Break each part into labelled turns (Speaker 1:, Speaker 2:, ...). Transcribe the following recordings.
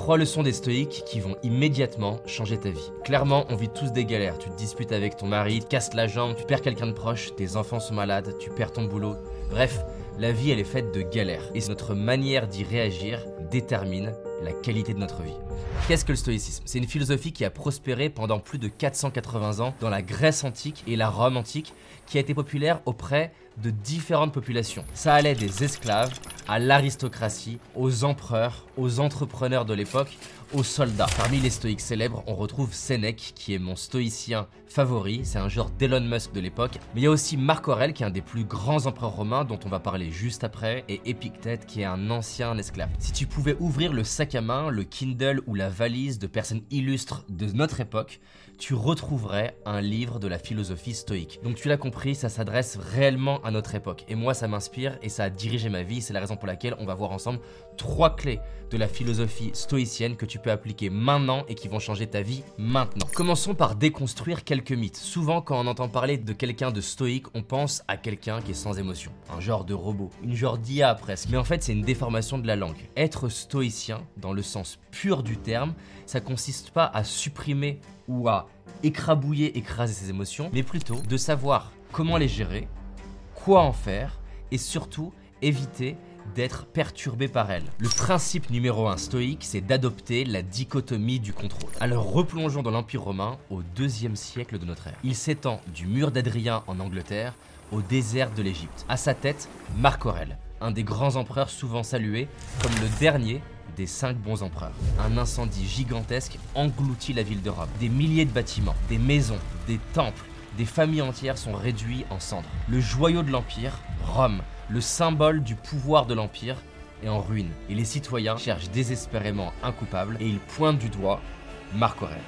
Speaker 1: Trois leçons des stoïques qui vont immédiatement changer ta vie. Clairement, on vit tous des galères. Tu te disputes avec ton mari, tu casses la jambe, tu perds quelqu'un de proche, tes enfants sont malades, tu perds ton boulot. Bref, la vie elle est faite de galères. Et notre manière d'y réagir détermine la qualité de notre vie. Qu'est-ce que le stoïcisme? C'est une philosophie qui a prospéré pendant plus de 480 ans dans la Grèce antique et la Rome antique, qui a été populaire auprès de différentes populations. Ça allait des esclaves à l'aristocratie, aux empereurs, aux entrepreneurs de l'époque, aux soldats. Parmi les stoïques célèbres, on retrouve Sénèque, qui est mon stoïcien favori, c'est un genre d'Elon Musk de l'époque. Mais il y a aussi Marc Aurèle, qui est un des plus grands empereurs romains, dont on va parler juste après, et Épictète, qui est un ancien esclave. Si tu pouvais ouvrir le sac à main, le Kindle ou la valise de personnes illustres de notre époque, tu retrouverais un livre de la philosophie stoïque. Donc tu l'as compris, ça s'adresse réellement à notre époque. Et moi, ça m'inspire et ça a dirigé ma vie. C'est la raison pour laquelle on va voir ensemble trois clés de la philosophie stoïcienne que tu peux appliquer maintenant et qui vont changer ta vie maintenant. Commençons par déconstruire quelques mythes. Souvent, quand on entend parler de quelqu'un de stoïque, on pense à quelqu'un qui est sans émotion, un genre de robot, une genre d'IA presque. Mais en fait, c'est une déformation de la langue. Être stoïcien, dans le sens pur du terme, ça consiste pas à supprimer ou à écrabouiller, écraser ses émotions, mais plutôt de savoir comment les gérer, quoi en faire et surtout éviter d'être perturbé par elles. Le principe numéro 1 stoïque, c'est d'adopter la dichotomie du contrôle. Alors replongeons dans l'Empire romain au deuxième siècle de notre ère. Il s'étend du mur d'Adrien en Angleterre au désert de l'Égypte. À sa tête, Marc Aurèle, un des grands empereurs souvent salués comme le dernier des cinq bons empereurs. Un incendie gigantesque engloutit la ville de Rome. Des milliers de bâtiments, des maisons, des temples, des familles entières sont réduits en cendres. Le joyau de l'Empire, Rome, le symbole du pouvoir de l'Empire, est en ruine. Et les citoyens cherchent désespérément un coupable et ils pointent du doigt Marc Aurèle.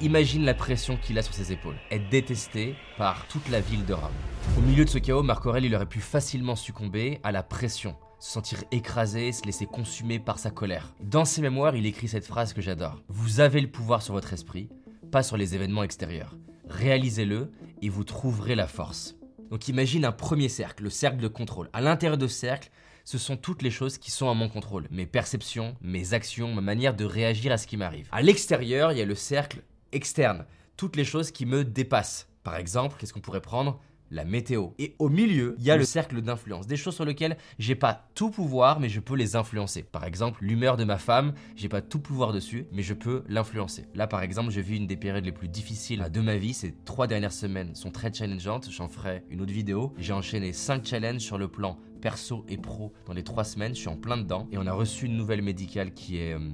Speaker 1: Imagine la pression qu'il a sur ses épaules, être détesté par toute la ville de Rome. Au milieu de ce chaos, Marc Aurèle aurait pu facilement succomber à la pression, se sentir écrasé, se laisser consumer par sa colère. Dans ses mémoires, il écrit cette phrase que j'adore. Vous avez le pouvoir sur votre esprit, pas sur les événements extérieurs. Réalisez-le et vous trouverez la force. Donc imagine un premier cercle, le cercle de contrôle. À l'intérieur de ce cercle, ce sont toutes les choses qui sont à mon contrôle. Mes perceptions, mes actions, ma manière de réagir à ce qui m'arrive. À l'extérieur, il y a le cercle externe. Toutes les choses qui me dépassent. Par exemple, qu'est-ce qu'on pourrait prendre? La météo. Et au milieu, il y a le cercle d'influence, des choses sur lesquelles j'ai pas tout pouvoir, mais je peux les influencer. Par exemple, l'humeur de ma femme, j'ai pas tout pouvoir dessus, mais je peux l'influencer. Là, par exemple, j'ai vu une des périodes les plus difficiles de ma vie. Ces trois dernières semaines sont très challengeantes. J'en ferai une autre vidéo. J'ai enchaîné cinq challenges sur le plan perso et pro dans les trois semaines. Je suis en plein dedans et on a reçu une nouvelle médicale qui est euh,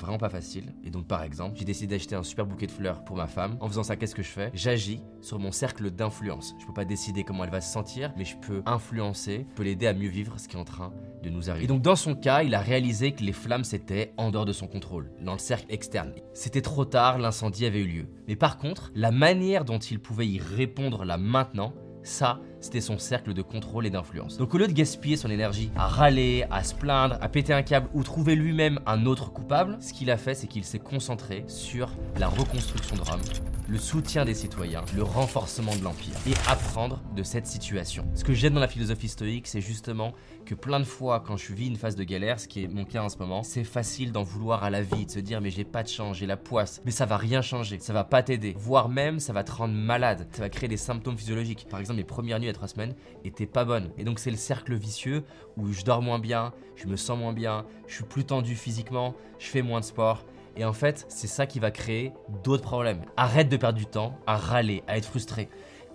Speaker 1: vraiment pas facile. Et donc par exemple, j'ai décidé d'acheter un super bouquet de fleurs pour ma femme. En faisant ça, qu'est-ce que je fais? J'agis sur mon cercle d'influence. Je peux pas décider comment elle va se sentir, mais je peux influencer, je peux l'aider à mieux vivre ce qui est en train de nous arriver. Et donc dans son cas, il a réalisé que les flammes c'était en dehors de son contrôle, dans le cercle externe. C'était trop tard, l'incendie avait eu lieu. Mais par contre, la manière dont il pouvait y répondre là maintenant, ça, c'était son cercle de contrôle et d'influence. Donc au lieu de gaspiller son énergie à râler, à se plaindre, à péter un câble ou trouver lui-même un autre coupable, ce qu'il a fait, c'est qu'il s'est concentré sur la reconstruction de Rome, le soutien des citoyens, le renforcement de l'Empire et apprendre de cette situation. Ce que j'aime dans la philosophie stoïque, c'est justement que plein de fois, quand je vis une phase de galère, ce qui est mon cas en ce moment, c'est facile d'en vouloir à la vie, de se dire mais j'ai pas de chance, j'ai la poisse, mais ça va rien changer, ça va pas t'aider, voire même ça va te rendre malade, ça va créer des symptômes physiologiques. Par exemple, les premières nuits trois semaines était pas bonne. Et donc c'est le cercle vicieux où je dors moins bien, je me sens moins bien, je suis plus tendu physiquement, je fais moins de sport. Et en fait, c'est ça qui va créer d'autres problèmes. Arrête de perdre du temps à râler, à être frustré.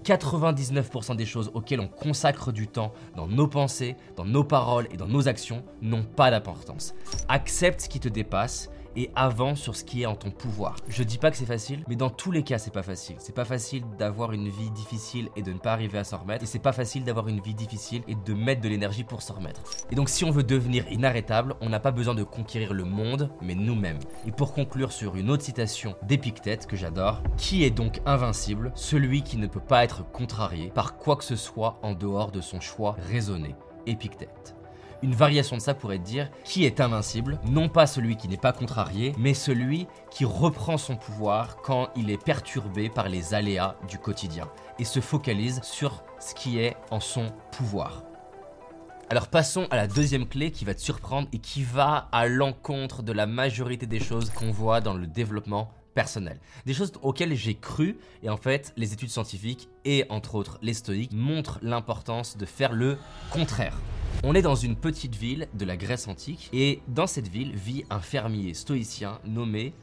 Speaker 1: 99% des choses auxquelles on consacre du temps dans nos pensées, dans nos paroles et dans nos actions n'ont pas d'importance. Accepte ce qui te dépasse et avance sur ce qui est en ton pouvoir. Je dis pas que c'est facile, mais dans tous les cas, c'est pas facile. C'est pas facile d'avoir une vie difficile et de ne pas arriver à s'en remettre. Et c'est pas facile d'avoir une vie difficile et de mettre de l'énergie pour s'en remettre. Et donc, si on veut devenir inarrêtable, on n'a pas besoin de conquérir le monde, mais nous-mêmes. Et pour conclure sur une autre citation d'Épictète que j'adore, qui est donc invincible? Celui qui ne peut pas être contrarié par quoi que ce soit en dehors de son choix raisonné. Épictète. Une variation de ça pourrait dire qui est invincible, non pas celui qui n'est pas contrarié, mais celui qui reprend son pouvoir quand il est perturbé par les aléas du quotidien et se focalise sur ce qui est en son pouvoir. Alors passons à la deuxième clé qui va te surprendre et qui va à l'encontre de la majorité des choses qu'on voit dans le développement personnel. Des choses auxquelles j'ai cru et en fait les études scientifiques et entre autres les stoïques montrent l'importance de faire le contraire. On est dans une petite ville de la Grèce antique et dans cette ville vit un fermier stoïcien nommé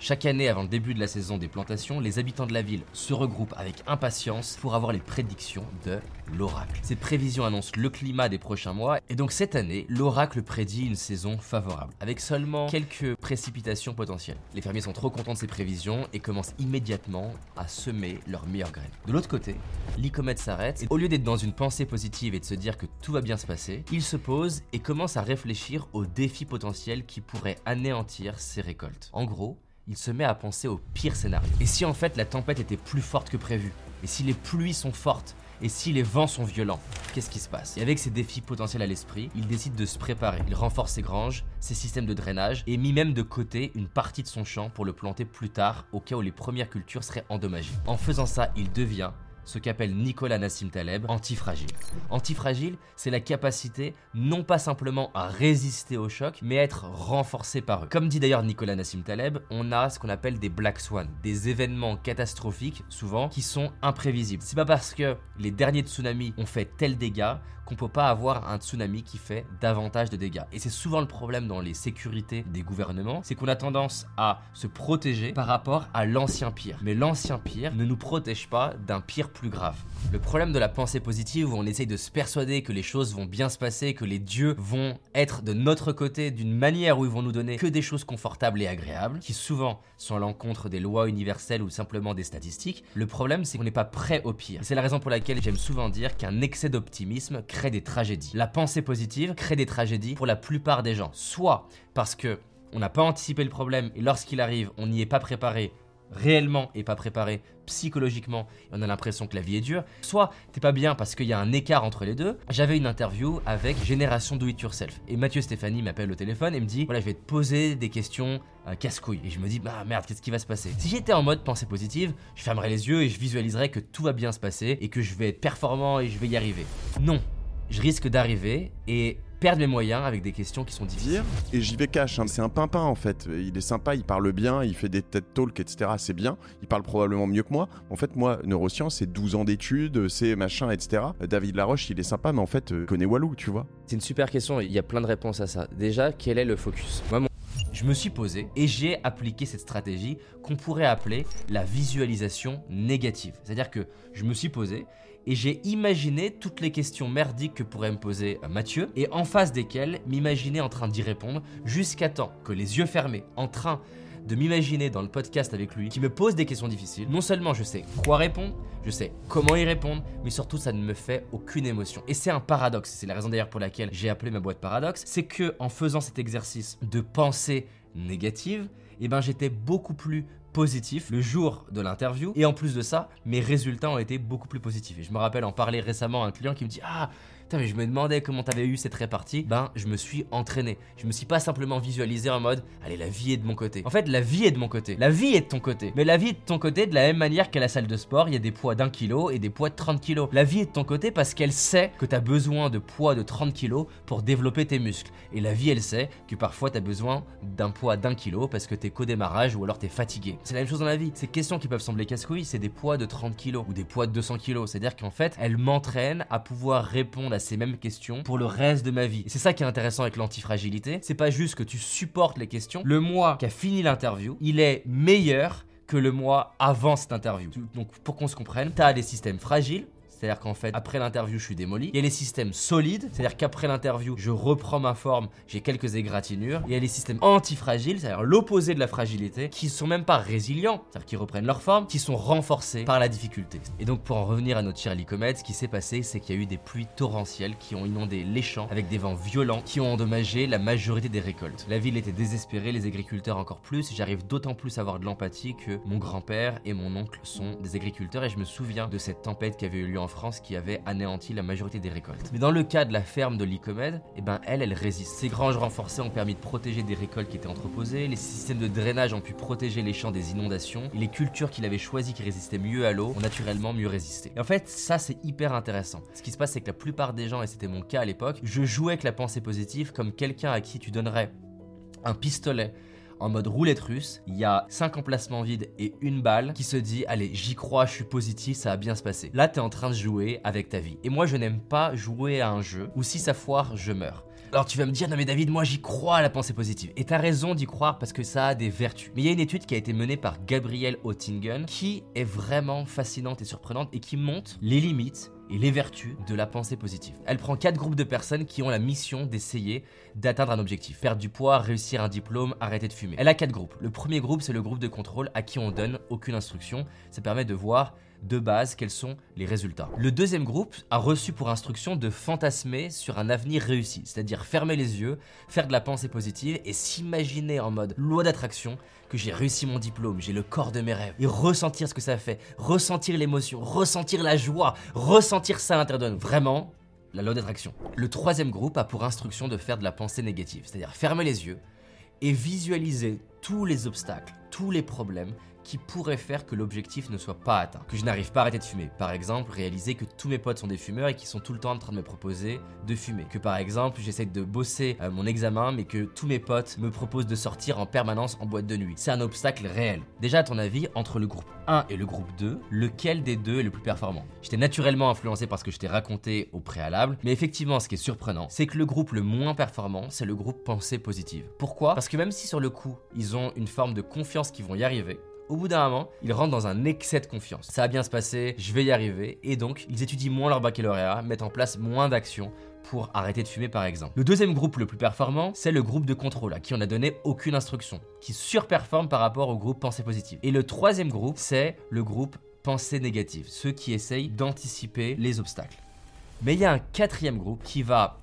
Speaker 1: Chaque année avant le début de la saison des plantations, les habitants de la ville se regroupent avec impatience pour avoir les prédictions de l'oracle. Ces prévisions annoncent le climat des prochains mois et donc cette année, l'oracle prédit une saison favorable avec seulement quelques précipitations potentielles. Les fermiers sont trop contents de ces prévisions et commencent immédiatement à semer leurs meilleures graines. De l'autre côté, Lycomède s'arrête et au lieu d'être dans une pensée positive et de se dire que tout va bien se passer, il se pose et commence à réfléchir aux défis potentiels qui pourraient anéantir ses récoltes. En gros, il se met à penser au pire scénario. Et si en fait la tempête était plus forte que prévu? Et si les pluies sont fortes? Et si les vents sont violents, qu'est-ce qui se passe? Et avec ces défis potentiels à l'esprit, il décide de se préparer. Il renforce ses granges, ses systèmes de drainage et mit même de côté une partie de son champ pour le planter plus tard au cas où les premières cultures seraient endommagées. En faisant ça, il devient ce qu'appelle Nicolas Nassim Taleb antifragile. Antifragile, c'est la capacité non pas simplement à résister au choc, mais à être renforcé par eux. Comme dit d'ailleurs Nicolas Nassim Taleb, on a ce qu'on appelle des black swans, des événements catastrophiques souvent qui sont imprévisibles. C'est pas parce que les derniers tsunamis ont fait tel dégât qu'on peut pas avoir un tsunami qui fait davantage de dégâts. Et c'est souvent le problème dans les sécurités des gouvernements, c'est qu'on a tendance à se protéger par rapport à l'ancien pire. Mais l'ancien pire ne nous protège pas d'un pire plus grave. Le problème de la pensée positive où on essaye de se persuader que les choses vont bien se passer, que les dieux vont être de notre côté d'une manière où ils vont nous donner que des choses confortables et agréables, qui souvent sont à l'encontre des lois universelles ou simplement des statistiques, le problème c'est qu'on n'est pas prêt au pire. c'est la raison pour laquelle j'aime souvent dire qu'un excès d'optimisme crée des tragédies. La pensée positive crée des tragédies pour la plupart des gens. Soit parce que on n'a pas anticipé le problème et lorsqu'il arrive, on n'y est pas préparé réellement et pas préparé psychologiquement et on a l'impression que la vie est dure, soit t'es pas bien parce qu'il y a un écart entre les deux. J'avais une interview avec Génération Do It Yourself et Mathieu Stéphanie m'appelle au téléphone et me dit voilà je vais te poser des questions euh, casse-couilles et je me dis bah merde qu'est-ce qui va se passer? Si j'étais en mode pensée positive, je fermerais les yeux et je visualiserais que tout va bien se passer et que je vais être performant et je vais y arriver. Non, je risque d'arriver et perdre mes moyens avec des questions qui sont difficiles.
Speaker 2: Et j'y vais cash, hein. c'est un pimpin en fait. Il est sympa, il parle bien, il fait des TED Talks, etc. C'est bien. Il parle probablement mieux que moi. En fait, moi, neurosciences, c'est 12 ans d'études, c'est machin, etc. David Laroche, il est sympa, mais en fait, euh, connaît Walou, tu vois.
Speaker 1: C'est une super question, il y a plein de réponses à ça. Déjà, quel est le focus? Moi, Je me suis posé et j'ai appliqué cette stratégie qu'on pourrait appeler la visualisation négative. C'est-à-dire que je me suis posé et j'ai imaginé toutes les questions merdiques que pourrait me poser euh, Mathieu et en face desquelles m'imaginer en train d'y répondre jusqu'à temps que les yeux fermés, en train de m'imaginer dans le podcast avec lui qui me pose des questions difficiles. Non seulement je sais quoi répondre, je sais comment y répondre, mais surtout ça ne me fait aucune émotion. Et c'est un paradoxe, c'est la raison d'ailleurs pour laquelle j'ai appelé ma boîte paradoxe, c'est que en faisant cet exercice de pensée négative, eh ben j'étais beaucoup plus positif le jour de l'interview. Et en plus de ça, mes résultats ont été beaucoup plus positifs. Et je me rappelle en parler récemment à un client qui me dit Ah, mais je me demandais comment t'avais eu cette répartie. Ben, je me suis entraîné. Je me suis pas simplement visualisé en mode, allez, la vie est de mon côté. En fait, la vie est de mon côté. La vie est de ton côté. Mais la vie est de ton côté de la même manière qu'à la salle de sport, il y a des poids d'un kilo et des poids de 30 kilos. La vie est de ton côté parce qu'elle sait que t'as besoin de poids de 30 kilos pour développer tes muscles. Et la vie, elle sait que parfois t'as besoin d'un poids d'un kilo parce que t'es qu'au démarrage ou alors t'es fatigué. C'est la même chose dans la vie. Ces questions qui peuvent sembler casse-couilles, c'est des poids de 30 kilos ou des poids de 200 kilos. C'est-à-dire qu'en fait, elles m'entraînent à pouvoir répondre à ces mêmes questions pour le reste de ma vie. C'est ça qui est intéressant avec l'antifragilité. C'est pas juste que tu supportes les questions. Le mois qui a fini l'interview, il est meilleur que le mois avant cette interview. Donc pour qu'on se comprenne, tu as des systèmes fragiles, c'est-à-dire qu'en fait, après l'interview, je suis démoli. Il y a les systèmes solides, c'est-à-dire qu'après l'interview, je reprends ma forme, j'ai quelques égratignures. Il y a les systèmes antifragiles, c'est-à-dire l'opposé de la fragilité, qui sont même pas résilients, c'est-à-dire qu'ils reprennent leur forme, qui sont renforcés par la difficulté. Et donc, pour en revenir à notre cher ce qui s'est passé, c'est qu'il y a eu des pluies torrentielles qui ont inondé les champs avec des vents violents qui ont endommagé la majorité des récoltes. La ville était désespérée, les agriculteurs encore plus. J'arrive d'autant plus à avoir de l'empathie que mon grand-père et mon oncle sont des agriculteurs et je me souviens de cette tempête qui avait eu lieu en France qui avait anéanti la majorité des récoltes. Mais dans le cas de la ferme de Lycomède, eh ben elle, elle résiste. Ces granges renforcées ont permis de protéger des récoltes qui étaient entreposées, les systèmes de drainage ont pu protéger les champs des inondations, et les cultures qu'il avait choisies qui résistaient mieux à l'eau ont naturellement mieux résisté. Et en fait, ça c'est hyper intéressant. Ce qui se passe, c'est que la plupart des gens, et c'était mon cas à l'époque, je jouais avec la pensée positive comme quelqu'un à qui tu donnerais un pistolet en mode roulette russe, il y a 5 emplacements vides et une balle qui se dit allez j'y crois, je suis positif, ça va bien se passer. Là t'es en train de jouer avec ta vie. Et moi je n'aime pas jouer à un jeu où si ça foire, je meurs. Alors tu vas me dire, non mais David, moi j'y crois à la pensée positive. Et t'as raison d'y croire parce que ça a des vertus. Mais il y a une étude qui a été menée par Gabriel Oettingen qui est vraiment fascinante et surprenante et qui montre les limites et les vertus de la pensée positive. Elle prend quatre groupes de personnes qui ont la mission d'essayer d'atteindre un objectif. Perdre du poids, réussir un diplôme, arrêter de fumer. Elle a quatre groupes. Le premier groupe, c'est le groupe de contrôle à qui on donne aucune instruction. Ça permet de voir de base quels sont les résultats. Le deuxième groupe a reçu pour instruction de fantasmer sur un avenir réussi, c'est-à-dire fermer les yeux, faire de la pensée positive et s'imaginer en mode loi d'attraction que j'ai réussi mon diplôme, j'ai le corps de mes rêves, et ressentir ce que ça fait, ressentir l'émotion, ressentir la joie, ressentir ça à. Vraiment, la loi d'attraction. Le troisième groupe a pour instruction de faire de la pensée négative, c'est-à-dire fermer les yeux et visualiser tous les obstacles, tous les problèmes qui pourraient faire que l'objectif ne soit pas atteint. Que je n'arrive pas à arrêter de fumer. Par exemple, réaliser que tous mes potes sont des fumeurs et qui sont tout le temps en train de me proposer de fumer. Que par exemple, j'essaie de bosser à mon examen mais que tous mes potes me proposent de sortir en permanence en boîte de nuit. C'est un obstacle réel. Déjà, à ton avis, entre le groupe 1 et le groupe 2, lequel des deux est le plus performant? J'étais naturellement influencé par ce que je t'ai raconté au préalable, mais effectivement, ce qui est surprenant, c'est que le groupe le moins performant, c'est le groupe pensée positive. Pourquoi? Parce que même si sur le coup, ils ont une forme de confiance qu'ils vont y arriver, au bout d'un moment, ils rentrent dans un excès de confiance. Ça va bien se passer, je vais y arriver, et donc ils étudient moins leur baccalauréat, mettent en place moins d'actions pour arrêter de fumer par exemple. Le deuxième groupe le plus performant, c'est le groupe de contrôle à qui on n'a donné aucune instruction, qui surperforme par rapport au groupe pensée positive. Et le troisième groupe, c'est le groupe pensée négative, ceux qui essayent d'anticiper les obstacles. Mais il y a un quatrième groupe qui va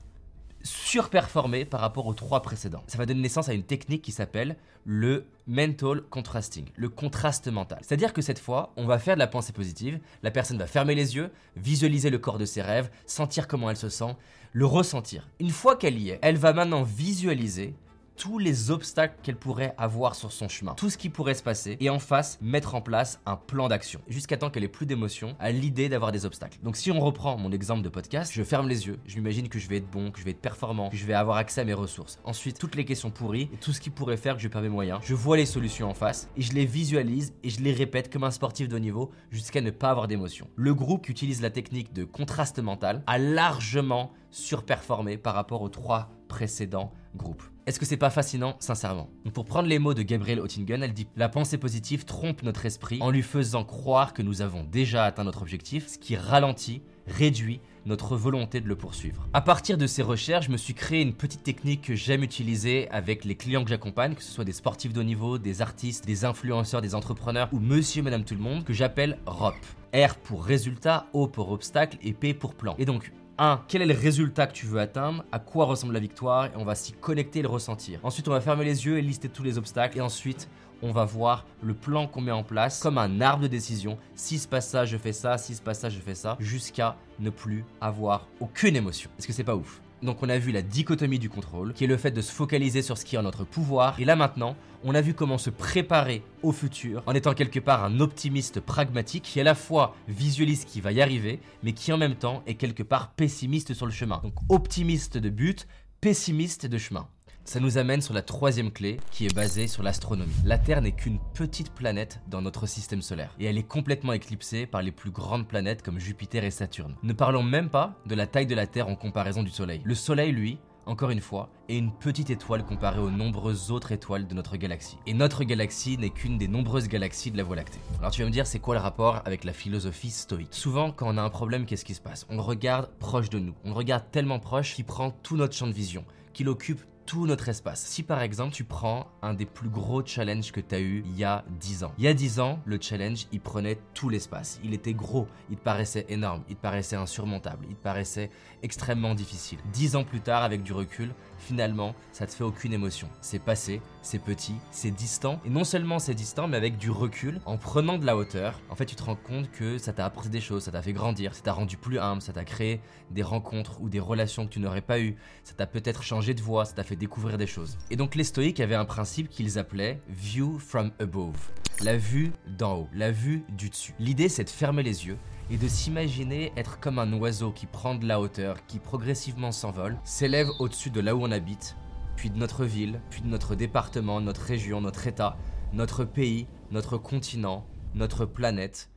Speaker 1: surperformer par rapport aux trois précédents. Ça va donner naissance à une technique qui s'appelle le mental contrasting, le contraste mental. C'est-à-dire que cette fois, on va faire de la pensée positive, la personne va fermer les yeux, visualiser le corps de ses rêves, sentir comment elle se sent, le ressentir. Une fois qu'elle y est, elle va maintenant visualiser tous les obstacles qu'elle pourrait avoir sur son chemin, tout ce qui pourrait se passer, et en face, mettre en place un plan d'action, jusqu'à temps qu'elle ait plus d'émotion à l'idée d'avoir des obstacles. Donc si on reprend mon exemple de podcast, je ferme les yeux, je m'imagine que je vais être bon, que je vais être performant, que je vais avoir accès à mes ressources. Ensuite, toutes les questions pourries et tout ce qui pourrait faire que je perds mes moyens, je vois les solutions en face et je les visualise et je les répète comme un sportif de haut niveau jusqu'à ne pas avoir d'émotion. Le groupe qui utilise la technique de contraste mental a largement surperformé par rapport aux trois précédents groupes. Est-ce que c'est pas fascinant, sincèrement? Pour prendre les mots de Gabrielle Oettingen, elle dit La pensée positive trompe notre esprit en lui faisant croire que nous avons déjà atteint notre objectif, ce qui ralentit, réduit notre volonté de le poursuivre. À partir de ces recherches, je me suis créé une petite technique que j'aime utiliser avec les clients que j'accompagne, que ce soit des sportifs de haut niveau, des artistes, des influenceurs, des entrepreneurs ou monsieur, madame, tout le monde, que j'appelle ROP. R pour résultat, O pour obstacle et P pour plan. Et donc, 1. Quel est le résultat que tu veux atteindre? À quoi ressemble la victoire? Et on va s'y connecter et le ressentir. Ensuite, on va fermer les yeux et lister tous les obstacles. Et ensuite, on va voir le plan qu'on met en place comme un arbre de décision. Si se passe ça, je fais ça. Si se passe ça, je fais ça. Jusqu'à ne plus avoir aucune émotion. Est-ce que c'est pas ouf? Donc on a vu la dichotomie du contrôle, qui est le fait de se focaliser sur ce qui est en notre pouvoir. Et là maintenant, on a vu comment se préparer au futur en étant quelque part un optimiste pragmatique qui à la fois visualise qui va y arriver, mais qui en même temps est quelque part pessimiste sur le chemin. Donc optimiste de but, pessimiste de chemin. Ça nous amène sur la troisième clé qui est basée sur l'astronomie. La Terre n'est qu'une petite planète dans notre système solaire et elle est complètement éclipsée par les plus grandes planètes comme Jupiter et Saturne. Ne parlons même pas de la taille de la Terre en comparaison du Soleil. Le Soleil, lui, encore une fois, est une petite étoile comparée aux nombreuses autres étoiles de notre galaxie. Et notre galaxie n'est qu'une des nombreuses galaxies de la Voie lactée. Alors tu vas me dire, c'est quoi le rapport avec la philosophie stoïque? Souvent, quand on a un problème, qu'est-ce qui se passe? On le regarde proche de nous. On le regarde tellement proche qu'il prend tout notre champ de vision, qu'il occupe tout notre espace. Si par exemple tu prends un des plus gros challenges que tu as eu il y a 10 ans. Il y a 10 ans, le challenge, il prenait tout l'espace. Il était gros, il te paraissait énorme, il te paraissait insurmontable, il te paraissait extrêmement difficile. 10 ans plus tard, avec du recul, finalement, ça te fait aucune émotion. C'est passé, c'est petit, c'est distant. Et non seulement c'est distant, mais avec du recul, en prenant de la hauteur, en fait, tu te rends compte que ça t'a apporté des choses, ça t'a fait grandir, ça t'a rendu plus humble, ça t'a créé des rencontres ou des relations que tu n'aurais pas eues, ça t'a peut-être changé de voix, ça t'a fait découvrir des choses. Et donc les stoïques avaient un principe qu'ils appelaient view from above. La vue d'en haut, la vue du dessus. L'idée, c'est de fermer les yeux et de s'imaginer être comme un oiseau qui prend de la hauteur, qui progressivement s'envole, s'élève au-dessus de là où on habite, puis de notre ville, puis de notre département, notre région, notre État, notre pays, notre continent, notre planète,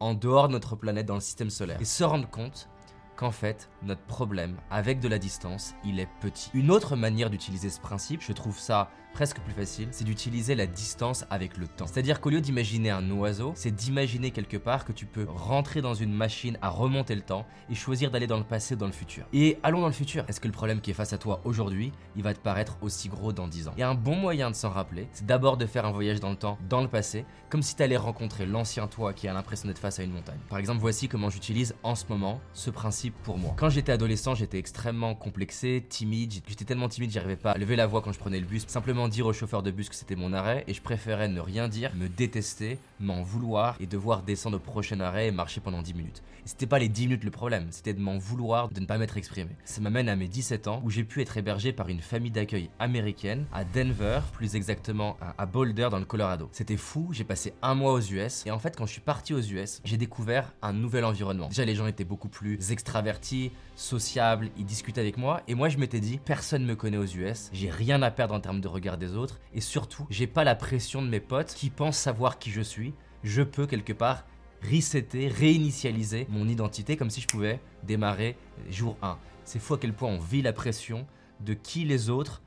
Speaker 1: en dehors de notre planète dans le système solaire. Et se rendre compte qu'en fait, notre problème avec de la distance, il est petit. Une autre manière d'utiliser ce principe, je trouve ça presque plus facile, c'est d'utiliser la distance avec le temps. C'est-à-dire qu'au lieu d'imaginer un oiseau, c'est d'imaginer quelque part que tu peux rentrer dans une machine à remonter le temps et choisir d'aller dans le passé dans le futur. Et allons dans le futur. Est-ce que le problème qui est face à toi aujourd'hui, il va te paraître aussi gros dans 10 ans? Et un bon moyen de s'en rappeler, c'est d'abord de faire un voyage dans le temps, dans le passé, comme si tu allais rencontrer l'ancien toi qui a l'impression d'être face à une montagne. Par exemple, voici comment j'utilise en ce moment ce principe pour moi. Quand j'étais adolescent, j'étais extrêmement complexé, timide, j'étais tellement timide, j'arrivais pas à lever la voix quand je prenais le bus, simplement dire au chauffeur de bus que c'était mon arrêt et je préférais ne rien dire, me détester, m'en vouloir et devoir descendre au prochain arrêt et marcher pendant 10 minutes. C'était pas les 10 minutes le problème, c'était de m'en vouloir, de ne pas m'être exprimé. Ça m'amène à mes 17 ans où j'ai pu être hébergé par une famille d'accueil américaine à Denver, plus exactement à Boulder dans le Colorado. C'était fou, j'ai passé un mois aux US et en fait quand je suis parti aux US, j'ai découvert un nouvel environnement. Déjà les gens étaient beaucoup plus extravertis, sociables, ils discutaient avec moi et moi je m'étais dit personne me connaît aux US, j'ai rien à perdre en termes de regard des autres et surtout, j'ai pas la pression de mes potes qui pensent savoir qui je suis. Je peux quelque part resetter, réinitialiser mon identité comme si je pouvais démarrer jour 1. C'est fou à quel point on vit la pression de qui les autres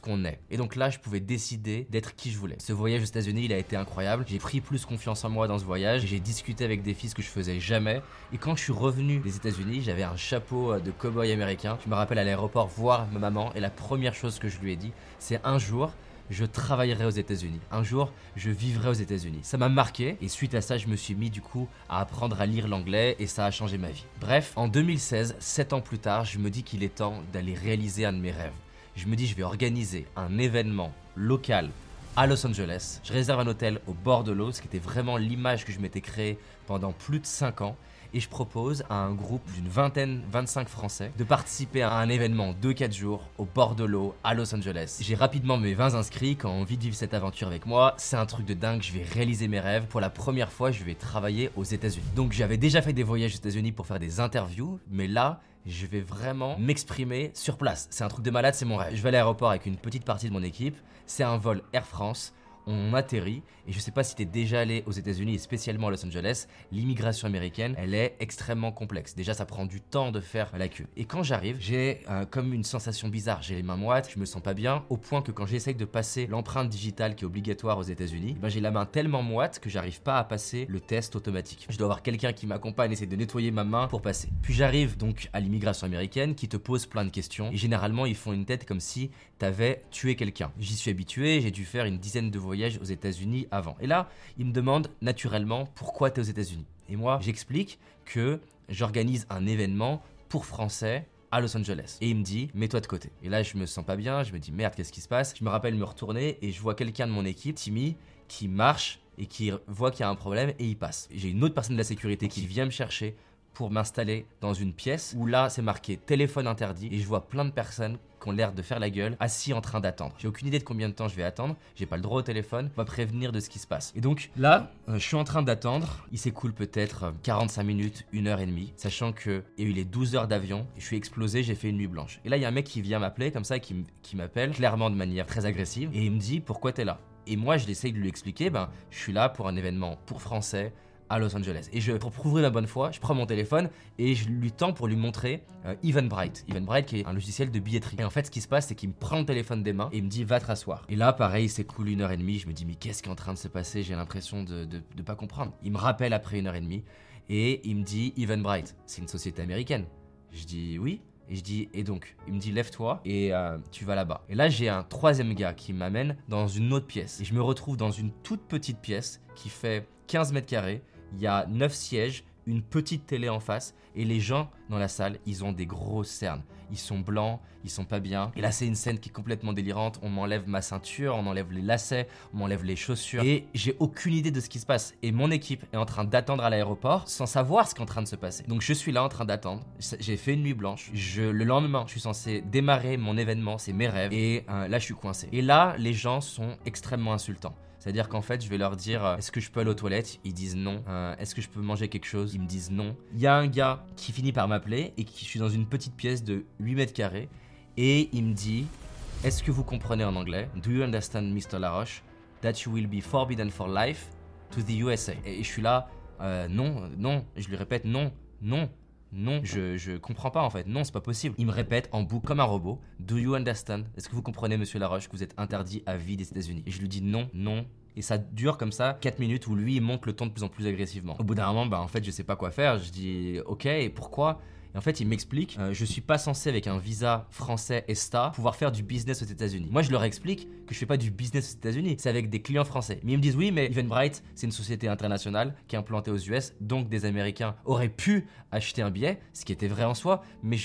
Speaker 1: qu'on est. Et donc là, je pouvais décider d'être qui je voulais. Ce voyage aux États-Unis, il a été incroyable. J'ai pris plus confiance en moi dans ce voyage. J'ai discuté avec des filles que je faisais jamais. Et quand je suis revenu des États-Unis, j'avais un chapeau de cow-boy américain. Je me rappelle à l'aéroport voir ma maman et la première chose que je lui ai dit, c'est un jour, je travaillerai aux États-Unis. Un jour, je vivrai aux États-Unis. Ça m'a marqué et suite à ça, je me suis mis du coup à apprendre à lire l'anglais et ça a changé ma vie. Bref, en 2016, 7 ans plus tard, je me dis qu'il est temps d'aller réaliser un de mes rêves. Je me dis je vais organiser un événement local à Los Angeles. Je réserve un hôtel au bord de l'eau, ce qui était vraiment l'image que je m'étais créée pendant plus de 5 ans et je propose à un groupe d'une vingtaine, 25 Français de participer à un événement de 4 jours au bord de l'eau à Los Angeles. J'ai rapidement mes 20 inscrits qui ont envie de vivre cette aventure avec moi. C'est un truc de dingue, je vais réaliser mes rêves. Pour la première fois, je vais travailler aux États-Unis. Donc j'avais déjà fait des voyages aux États-Unis pour faire des interviews, mais là, je vais vraiment m'exprimer sur place. C'est un truc de malade, c'est mon rêve. Je vais à l'aéroport avec une petite partie de mon équipe. C'est un vol Air France on atterrit, et je sais pas si tu es déjà allé aux États-Unis et spécialement à Los Angeles, l'immigration américaine, elle est extrêmement complexe. Déjà, ça prend du temps de faire la queue. Et quand j'arrive, j'ai euh, comme une sensation bizarre. J'ai les mains moites, je me sens pas bien, au point que quand j'essaye de passer l'empreinte digitale qui est obligatoire aux États-Unis, ben j'ai la main tellement moite que j'arrive pas à passer le test automatique. Je dois avoir quelqu'un qui m'accompagne, essayer de nettoyer ma main pour passer. Puis j'arrive donc à l'immigration américaine qui te pose plein de questions, et généralement ils font une tête comme si t'avais tué quelqu'un. J'y suis habitué, j'ai dû faire une dizaine de voyages aux États-Unis avant. Et là, il me demande naturellement pourquoi tu es aux États-Unis. Et moi, j'explique que j'organise un événement pour Français à Los Angeles. Et il me dit, mets-toi de côté. Et là, je me sens pas bien, je me dis, merde, qu'est-ce qui se passe? Je me rappelle me retourner et je vois quelqu'un de mon équipe, Timmy, qui marche et qui voit qu'il y a un problème et il passe. J'ai une autre personne de la sécurité qui vient me chercher pour m'installer dans une pièce où là c'est marqué téléphone interdit et je vois plein de personnes qui ont l'air de faire la gueule assis en train d'attendre. J'ai aucune idée de combien de temps je vais attendre, j'ai pas le droit au téléphone, on va prévenir de ce qui se passe. Et donc là, euh, je suis en train d'attendre, il s'écoule peut-être 45 euh, minutes, une heure et demie, sachant que il y a eu les 12 heures d'avion, je suis explosé, j'ai fait une nuit blanche. Et là il y a un mec qui vient m'appeler comme ça, qui, qui m'appelle clairement de manière très agressive et il me dit pourquoi t'es là? Et moi, je l'essaye de lui expliquer, ben, je suis là pour un événement pour Français, à Los Angeles. Et je, pour prouver ma bonne foi, je prends mon téléphone et je lui tends pour lui montrer euh, Eventbrite. Eventbrite qui est un logiciel de billetterie. Et en fait, ce qui se passe, c'est qu'il me prend le téléphone des mains et il me dit va te rasseoir. Et là, pareil, c'est cool une heure et demie. Je me dis mais qu'est-ce qui est en train de se passer? J'ai l'impression de, de, pas comprendre. Il me rappelle après une heure et demie et il me dit Eventbrite, c'est une société américaine. Je dis oui. Et je dis, et donc, il me dit, lève-toi et euh, tu vas là-bas. Et là, j'ai un troisième gars qui m'amène dans une autre pièce. Et je me retrouve dans une toute petite pièce qui fait 15 mètres carrés il y a 9 sièges, une petite télé en face, et les gens dans la salle, ils ont des grosses cernes. ils sont blancs, ils sont pas bien. Et là, c'est une scène qui est complètement délirante. On m'enlève ma ceinture, on enlève les lacets, on m'enlève les chaussures. Et j'ai aucune idée de ce qui se passe. Et mon équipe est en train d'attendre à l'aéroport sans savoir ce qui est en train de se passer. Donc je suis là en train d'attendre. J'ai fait une nuit blanche. Le lendemain, je suis censé démarrer mon événement, c'est mes rêves. Et euh, là, je suis coincé. Et là, les gens sont extrêmement insultants. C'est-à-dire qu'en fait, je vais leur dire euh, est-ce que je peux aller aux toilettes? Ils disent non. Euh, est-ce que je peux manger quelque chose? Ils me disent non. Il y a un gars qui finit par m'appeler et qui je suis dans une petite pièce de 8 mètres carrés et il me dit est-ce que vous comprenez en anglais? Do you understand, Mr. Laroche, that you will be forbidden for life to the USA Et je suis là, euh, non, non. Je lui répète non, non. Non, je, je comprends pas en fait. Non, c'est pas possible. Il me répète en boucle comme un robot. Do you understand? Est-ce que vous comprenez, monsieur Laroche, que vous êtes interdit à vie des États-Unis? Et je lui dis non, non, et ça dure comme ça 4 minutes où lui il monte le ton de plus en plus agressivement. Au bout d'un moment, bah en fait je sais pas quoi faire, je dis ok et pourquoi? En fait, il m'explique, euh, je suis pas censé avec un visa français ESTA pouvoir faire du business aux États-Unis. Moi, je leur explique que je fais pas du business aux États-Unis, c'est avec des clients français. Mais ils me disent oui, mais Eventbrite, c'est une société internationale qui est implantée aux US, donc des Américains auraient pu acheter un billet, ce qui était vrai en soi, mais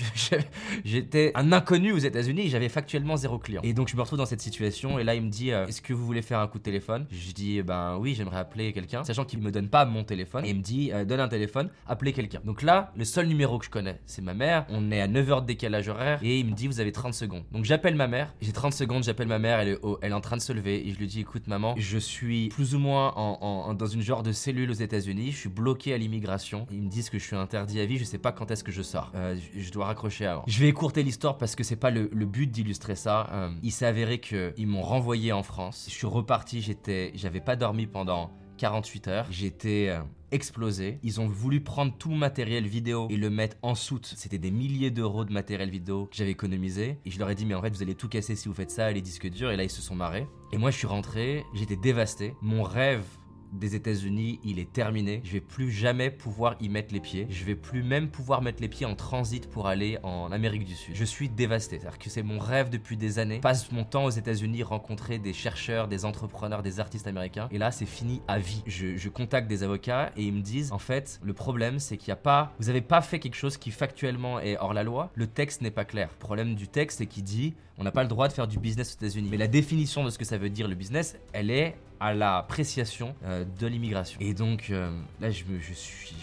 Speaker 1: j'étais un inconnu aux États-Unis, j'avais factuellement zéro client. Et donc je me retrouve dans cette situation et là il me dit euh, est-ce que vous voulez faire un coup de téléphone? Je dis ben oui, j'aimerais appeler quelqu'un, sachant qu'il me donne pas mon téléphone et il me dit euh, donne un téléphone, appelez quelqu'un. Donc là, le seul numéro que je connais c'est ma mère. On est à 9h de décalage horaire et il me dit vous avez 30 secondes. Donc j'appelle ma mère, j'ai 30 secondes, j'appelle ma mère, elle est, en train de se lever et je lui dis écoute maman, je suis plus ou moins en, dans une genre de cellule aux États-Unis, je suis bloqué à l'immigration. Ils me disent que je suis interdit à vie, je sais pas quand est-ce que je sors. Euh, je dois raccrocher avant. Je vais écourter l'histoire parce que c'est pas le, but d'illustrer ça. Euh, il s'est avéré qu'ils m'ont renvoyé en France. Je suis reparti, j'étais, j'avais pas dormi pendant 48 heures. J'étais euh, explosé. Ils ont voulu prendre tout mon matériel vidéo et le mettre en soute. C'était des milliers d'euros de matériel vidéo que j'avais économisé. Et je leur ai dit, mais en fait, vous allez tout casser si vous faites ça, les disques durs. Et là, ils se sont marrés. Et moi, je suis rentré, j'étais dévasté. Mon rêve des États-Unis, il est terminé. Je vais plus jamais pouvoir y mettre les pieds. Je vais plus même pouvoir mettre les pieds en transit pour aller en Amérique du Sud. Je suis dévasté. C'est-à-dire que c'est mon rêve depuis des années. passe mon temps aux États-Unis, rencontrer des chercheurs, des entrepreneurs, des artistes américains. Et là, c'est fini à vie. Je, contacte des avocats et ils me disent en fait, le problème, c'est qu'il n'y a pas, vous n'avez pas fait quelque chose qui factuellement est hors la loi. Le texte n'est pas clair. Le problème du texte, c'est qu'il dit, on n'a pas le droit de faire du business aux États-Unis. Mais la définition de ce que ça veut dire le business, elle est à l'appréciation euh, de l'immigration. Et donc euh, là, je, me, je suis,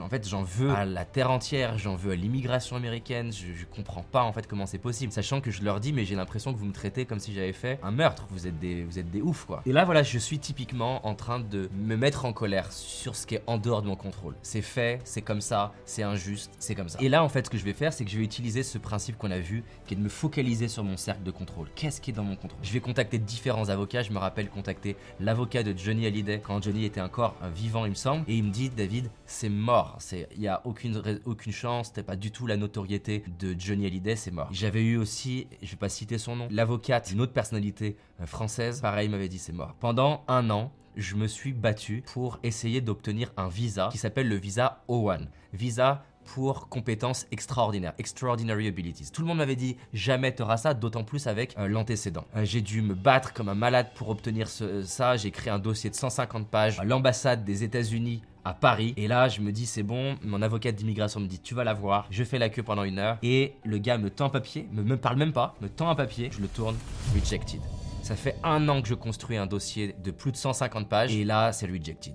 Speaker 1: en fait, j'en veux à la terre entière, j'en veux à l'immigration américaine. Je, comprends pas en fait comment c'est possible, sachant que je leur dis, mais j'ai l'impression que vous me traitez comme si j'avais fait un meurtre. Vous êtes des, vous êtes des oufs quoi. Et là, voilà, je suis typiquement en train de me mettre en colère sur ce qui est en dehors de mon contrôle. C'est fait, c'est comme ça, c'est injuste, c'est comme ça. Et là, en fait, ce que je vais faire, c'est que je vais utiliser ce principe qu'on a vu, qui est de me focaliser sur mon cercle de contrôle. Qu'est-ce qui est dans mon contrôle? Je vais contacter différents avocats. Je me rappelle contacter l'avocat de Johnny Hallyday quand Johnny était encore vivant, il me semble, et il me dit David, c'est mort, il y a aucune aucune chance, t'as pas du tout la notoriété de Johnny Hallyday, c'est mort. J'avais eu aussi, je vais pas citer son nom, l'avocate d'une autre personnalité euh, française, pareil, m'avait dit c'est mort. Pendant un an, je me suis battu pour essayer d'obtenir un visa qui s'appelle le visa O1. Visa pour compétences extraordinaires, extraordinary abilities. Tout le monde m'avait dit jamais t'auras ça, d'autant plus avec euh, l'antécédent. Euh, j'ai dû me battre comme un malade pour obtenir ça. J'ai créé un dossier de 150 pages à l'ambassade des États-Unis à Paris. Et là, je me dis, c'est bon, mon avocat d'immigration me dit, tu vas la voir. Je fais la queue pendant une heure. Et le gars me tend un papier, me, me parle même pas, me tend un papier, je le tourne, rejected. Ça fait un an que je construis un dossier de plus de 150 pages. Et là, c'est rejected.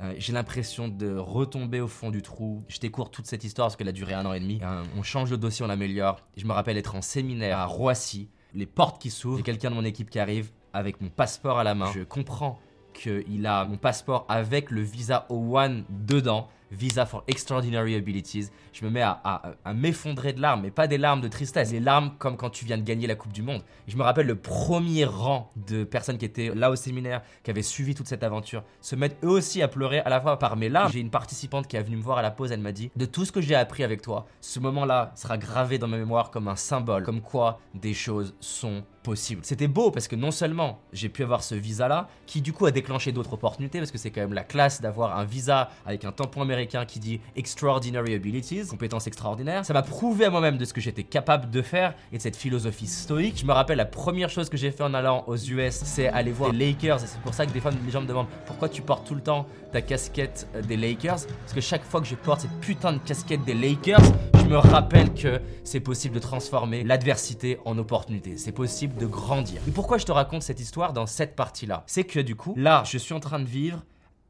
Speaker 1: Euh, j'ai l'impression de retomber au fond du trou. Je découvre toute cette histoire parce qu'elle a duré un an et demi. Euh, on change le dossier, on l'améliore. Je me rappelle être en séminaire à Roissy, les portes qui s'ouvrent, quelqu'un de mon équipe qui arrive avec mon passeport à la main. Je comprends qu'il a mon passeport avec le visa O1 dedans. Visa for Extraordinary Abilities. Je me mets à, m'effondrer de larmes, mais pas des larmes de tristesse, des larmes comme quand tu viens de gagner la Coupe du Monde. je me rappelle le premier rang de personnes qui étaient là au séminaire, qui avaient suivi toute cette aventure, se mettre eux aussi à pleurer à la fois par mes larmes. J'ai une participante qui est venue me voir à la pause, elle m'a dit De tout ce que j'ai appris avec toi, ce moment-là sera gravé dans ma mémoire comme un symbole, comme quoi des choses sont possibles. C'était beau parce que non seulement j'ai pu avoir ce visa-là, qui du coup a déclenché d'autres opportunités, parce que c'est quand même la classe d'avoir un visa avec un tampon américain américain qui dit extraordinary abilities, compétences extraordinaires. Ça m'a prouvé à moi-même de ce que j'étais capable de faire et de cette philosophie stoïque. Je me rappelle la première chose que j'ai fait en allant aux US, c'est aller voir les Lakers et c'est pour ça que des fois les gens me demandent pourquoi tu portes tout le temps ta casquette des Lakers? Parce que chaque fois que je porte cette putain de casquette des Lakers, je me rappelle que c'est possible de transformer l'adversité en opportunité. C'est possible de grandir. Et pourquoi je te raconte cette histoire dans cette partie-là? C'est que du coup, là, je suis en train de vivre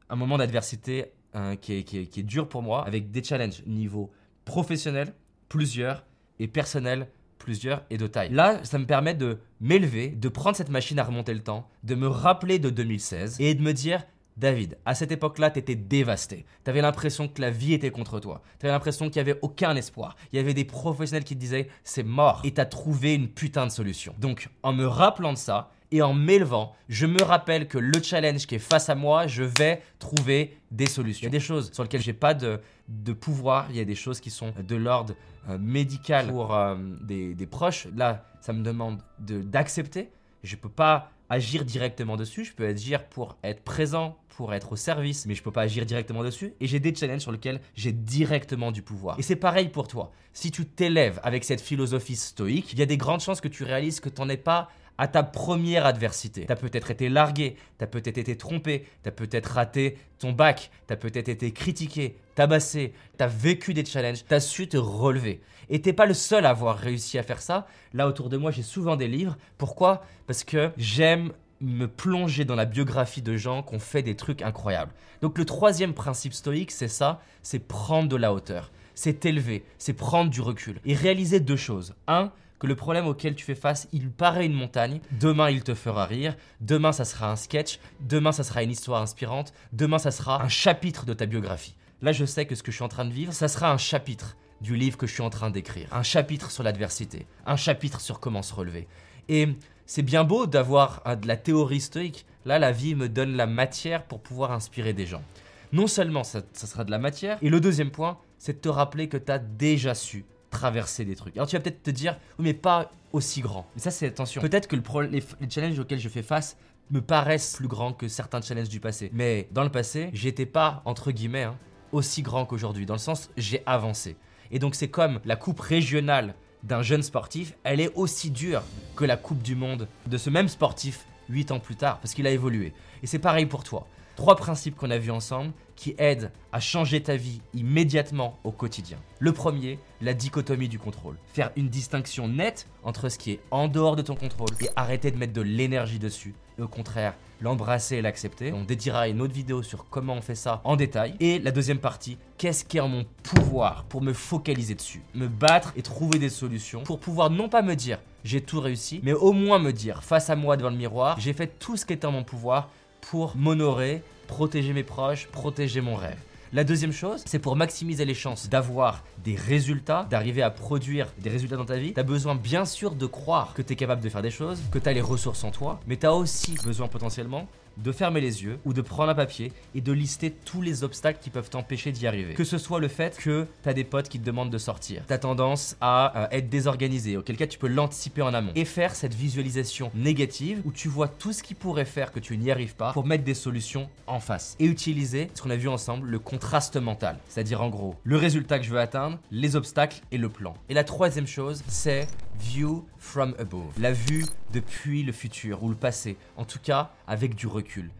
Speaker 1: un moment d'adversité hein, qui, est, dur pour moi, avec des challenges niveau professionnel, plusieurs, et personnel, plusieurs et de taille. Là, ça me permet de m'élever, de prendre cette machine à remonter le temps, de me rappeler de 2016 et de me dire David, à cette époque-là, t'étais dévasté. T'avais l'impression que la vie était contre toi. T'avais l'impression qu'il n'y avait aucun espoir. Il y avait des professionnels qui te disaient c'est mort. Et t'as trouvé une putain de solution. Donc, en me rappelant de ça, et en m'élevant, je me rappelle que le challenge qui est face à moi, je vais trouver des solutions. Il y a des choses sur lesquelles j'ai pas de, de pouvoir, il y a des choses qui sont de l'ordre euh, médical pour euh, des, des, proches. Là, ça me demande d'accepter. Je peux pas agir directement dessus, je peux agir pour être présent, pour être au service, mais je peux pas agir directement dessus. Et j'ai des challenges sur lesquels j'ai directement du pouvoir. Et c'est pareil pour toi. Si tu t'élèves avec cette philosophie stoïque, il y a des grandes chances que tu réalises que tu n'en es pas à ta première adversité. Tu as peut-être été largué, tu as peut-être été trompé, tu as peut-être raté ton bac, tu as peut-être été critiqué, tabassé, tu as vécu des challenges, tu as su te relever. Et t'es pas le seul à avoir réussi à faire ça. Là autour de moi, j'ai souvent des livres. Pourquoi? Parce que j'aime me plonger dans la biographie de gens qui ont fait des trucs incroyables. Donc le troisième principe stoïque, c'est ça, c'est prendre de la hauteur. C'est élever, c'est prendre du recul. Et réaliser deux choses. Un, que le problème auquel tu fais face, il paraît une montagne. Demain, il te fera rire. Demain, ça sera un sketch. Demain, ça sera une histoire inspirante. Demain, ça sera un chapitre de ta biographie. Là, je sais que ce que je suis en train de vivre, ça sera un chapitre du livre que je suis en train d'écrire. Un chapitre sur l'adversité. Un chapitre sur comment se relever. Et c'est bien beau d'avoir de la théorie stoïque. Là, la vie me donne la matière pour pouvoir inspirer des gens. Non seulement ça, ça sera de la matière, et le deuxième point, c'est de te rappeler que tu as déjà su traverser des trucs. Alors tu vas peut-être te dire, mais pas aussi grand. Mais ça, c'est attention. Peut-être que le les, challenges auxquels je fais face me paraissent plus grands que certains challenges du passé. Mais dans le passé, j'étais pas, entre guillemets, hein, aussi grand qu'aujourd'hui. Dans le sens, j'ai avancé. Et donc, c'est comme la coupe régionale d'un jeune sportif, elle est aussi dure que la coupe du monde de ce même sportif 8 ans plus tard, parce qu'il a évolué. Et c'est pareil pour toi. Trois principes qu'on a vus ensemble qui aident à changer ta vie immédiatement au quotidien. Le premier, la dichotomie du contrôle. Faire une distinction nette entre ce qui est en dehors de ton contrôle et arrêter de mettre de l'énergie dessus. Et au contraire, l'embrasser et l'accepter. On dédiera une autre vidéo sur comment on fait ça en détail. Et la deuxième partie, qu'est-ce qui est en mon pouvoir pour me focaliser dessus, me battre et trouver des solutions pour pouvoir non pas me dire j'ai tout réussi, mais au moins me dire face à moi devant le miroir, j'ai fait tout ce qui est en mon pouvoir pour m'honorer, protéger mes proches, protéger mon rêve. La deuxième chose, c'est pour maximiser les chances d'avoir des résultats, d'arriver à produire des résultats dans ta vie, tu as besoin bien sûr de croire que tu es capable de faire des choses, que tu as les ressources en toi, mais tu as aussi besoin potentiellement de fermer les yeux ou de prendre un papier et de lister tous les obstacles qui peuvent t'empêcher d'y arriver. Que ce soit le fait que tu as des potes qui te demandent de sortir, tu as tendance à euh, être désorganisé, auquel cas tu peux l'anticiper en amont et faire cette visualisation négative où tu vois tout ce qui pourrait faire que tu n'y arrives pas pour mettre des solutions en face et utiliser ce qu'on a vu ensemble, le contraste mental, c'est-à-dire en gros le résultat que je veux atteindre, les obstacles et le plan. Et la troisième chose, c'est view from above, la vue depuis le futur ou le passé, en tout cas avec du recul.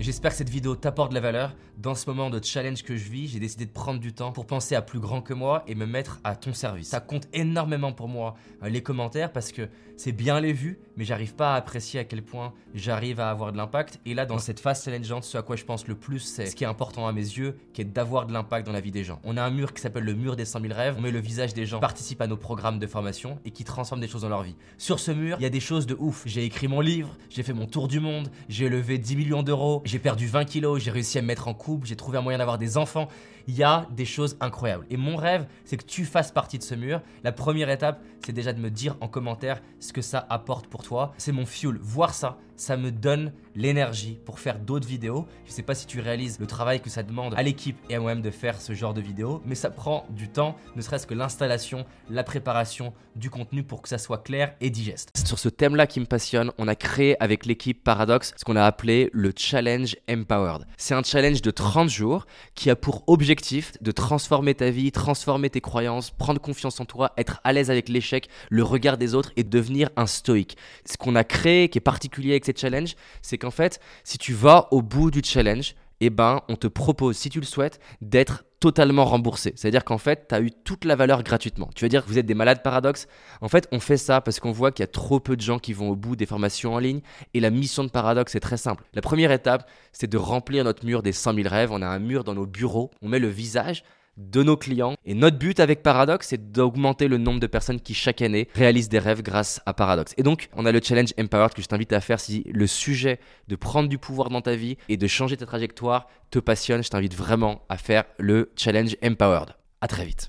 Speaker 1: J'espère que cette vidéo t'apporte de la valeur. Dans ce moment de challenge que je vis, j'ai décidé de prendre du temps pour penser à plus grand que moi et me mettre à ton service. Ça compte énormément pour moi euh, les commentaires parce que c'est bien les vues, mais j'arrive pas à apprécier à quel point j'arrive à avoir de l'impact. Et là, dans cette phase challengeante, ce à quoi je pense le plus, c'est ce qui est important à mes yeux, qui est d'avoir de l'impact dans la vie des gens. On a un mur qui s'appelle le mur des 100 000 rêves. On met le visage des gens, participe à nos programmes de formation et qui transforment des choses dans leur vie. Sur ce mur, il y a des choses de ouf. J'ai écrit mon livre, j'ai fait mon tour du monde, j'ai levé 10 millions d'euros, j'ai perdu 20 kilos, j'ai réussi à me mettre en couple, j'ai trouvé un moyen d'avoir des enfants. Il y a des choses incroyables. Et mon rêve, c'est que tu fasses partie de ce mur. La première étape, c'est déjà de me dire en commentaire ce que ça apporte pour toi. C'est mon fuel. Voir ça, ça me donne l'énergie pour faire d'autres vidéos. Je sais pas si tu réalises le travail que ça demande à l'équipe et à moi-même de faire ce genre de vidéos, mais ça prend du temps, ne serait-ce que l'installation, la préparation du contenu pour que ça soit clair et digeste. Sur ce thème-là qui me passionne, on a créé avec l'équipe Paradox ce qu'on a appelé le Challenge Empowered. C'est un challenge de 30 jours qui a pour objectif de transformer ta vie, transformer tes croyances, prendre confiance en toi, être à l'aise avec l'échec, le regard des autres et devenir un stoïque. Ce qu'on a créé qui est particulier avec cette challenge, c'est qu'en fait, si tu vas au bout du challenge, eh ben, on te propose, si tu le souhaites, d'être totalement remboursé. C'est-à-dire qu'en fait, tu as eu toute la valeur gratuitement. Tu vas dire que vous êtes des malades paradoxes? En fait, on fait ça parce qu'on voit qu'il y a trop peu de gens qui vont au bout des formations en ligne. Et la mission de Paradox est très simple. La première étape, c'est de remplir notre mur des 100 000 rêves. On a un mur dans nos bureaux. On met le visage de nos clients. Et notre but avec Paradox, c'est d'augmenter le nombre de personnes qui chaque année réalisent des rêves grâce à Paradox. Et donc, on a le challenge Empowered que je t'invite à faire si le sujet de prendre du pouvoir dans ta vie et de changer ta trajectoire te passionne. Je t'invite vraiment à faire le challenge Empowered. À très vite.